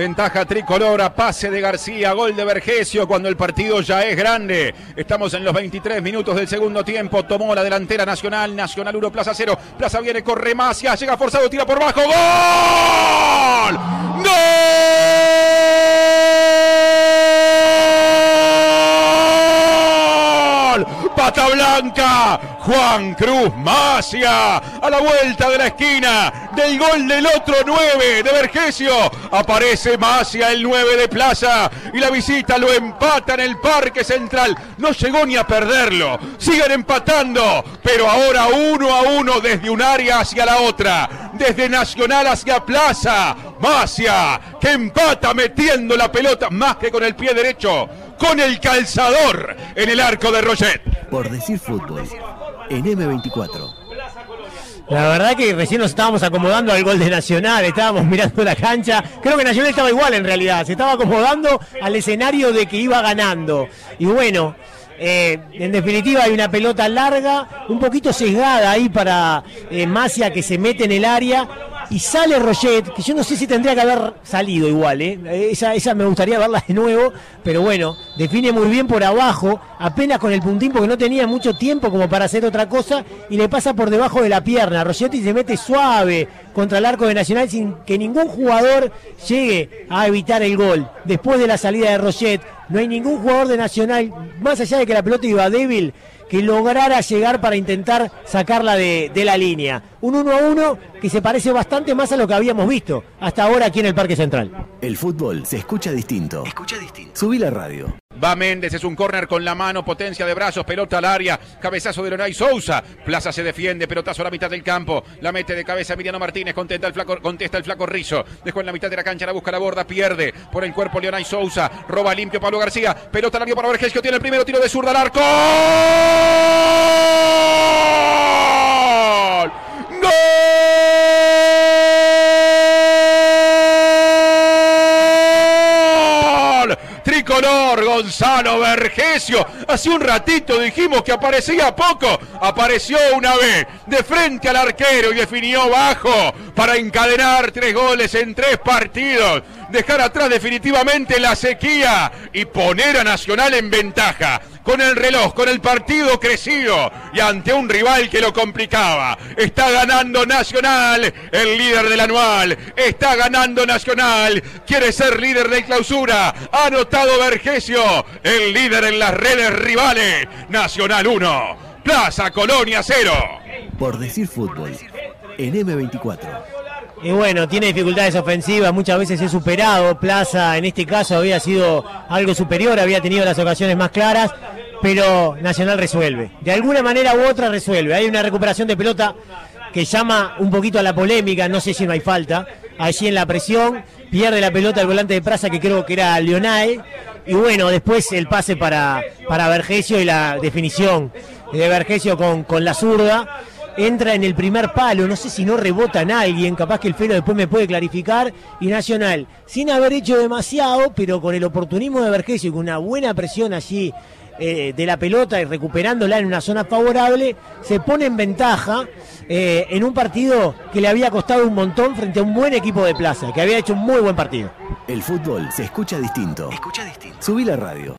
Ventaja tricolora, pase de García, gol de Vergesio cuando el partido ya es grande. Estamos en los 23 minutos del segundo tiempo. Tomó la delantera Nacional, Nacional 1, Plaza 0. Plaza viene, corre Macia, llega forzado, tira por bajo. ¡Gol! Pata Blanca, Juan Cruz Macia, a la vuelta de la esquina del gol del otro 9 de Vergesio. Aparece Macia, el 9 de Plaza, y la visita lo empata en el Parque Central. No llegó ni a perderlo. Siguen empatando, pero ahora uno a uno desde un área hacia la otra, desde Nacional hacia Plaza. Macia, que empata metiendo la pelota más que con el pie derecho con el calzador en el arco de Roget. Por decir fútbol, en M24. La verdad que recién nos estábamos acomodando al gol de Nacional, estábamos mirando la cancha. Creo que Nacional estaba igual en realidad, se estaba acomodando al escenario de que iba ganando. Y bueno, eh, en definitiva hay una pelota larga, un poquito sesgada ahí para eh, Macia que se mete en el área y sale Roget, que yo no sé si tendría que haber salido igual, ¿eh? esa, esa me gustaría verla de nuevo, pero bueno, define muy bien por abajo, apenas con el puntín porque no tenía mucho tiempo como para hacer otra cosa y le pasa por debajo de la pierna. y se mete suave contra el arco de Nacional sin que ningún jugador llegue a evitar el gol. Después de la salida de Roget, no hay ningún jugador de Nacional, más allá de que la pelota iba débil, que lograra llegar para intentar sacarla de, la línea. Un 1 a 1 que se parece bastante más a lo que habíamos visto hasta ahora aquí en el Parque Central. El fútbol se escucha distinto. Escucha distinto. Subí la radio. Va Méndez, es un córner con la mano, potencia de brazos, pelota al área, cabezazo de Leonay Sousa. Plaza se defiende, pelotazo a la mitad del campo. La mete de cabeza Emiliano Martínez, contesta el flaco, contesta el flaco Rizo. Dejó en la mitad de la cancha, la busca la borda, pierde por el cuerpo Leonay Sousa. Roba limpio Pablo García. Pelota área para Vergesio, tiene el primero tiro de zurda al arco. Tricolor Gonzalo Vergesio. Hace un ratito dijimos que aparecía poco. Apareció una vez de frente al arquero y definió bajo para encadenar tres goles en tres partidos. Dejar atrás definitivamente la sequía y poner a Nacional en ventaja con el reloj, con el partido crecido y ante un rival que lo complicaba. Está ganando Nacional, el líder del anual. Está ganando Nacional, quiere ser líder de clausura. Ha anotado Vergesio, el líder en las redes rivales. Nacional 1, Plaza Colonia 0. Por decir fútbol, en M24. Y bueno, tiene dificultades ofensivas, muchas veces es superado. Plaza en este caso había sido algo superior, había tenido las ocasiones más claras, pero Nacional resuelve. De alguna manera u otra resuelve. Hay una recuperación de pelota que llama un poquito a la polémica, no sé si no hay falta. Allí en la presión, pierde la pelota el volante de Plaza que creo que era Leonay. Y bueno, después el pase para, para Vergesio y la definición de Vergesio con, con la zurda entra en el primer palo, no sé si no rebota en alguien, capaz que el Felo después me puede clarificar, y Nacional, sin haber hecho demasiado, pero con el oportunismo de Vergesio y con una buena presión allí eh, de la pelota y recuperándola en una zona favorable, se pone en ventaja eh, en un partido que le había costado un montón frente a un buen equipo de plaza, que había hecho un muy buen partido. El fútbol se escucha distinto. Escucha distinto. Subí la radio.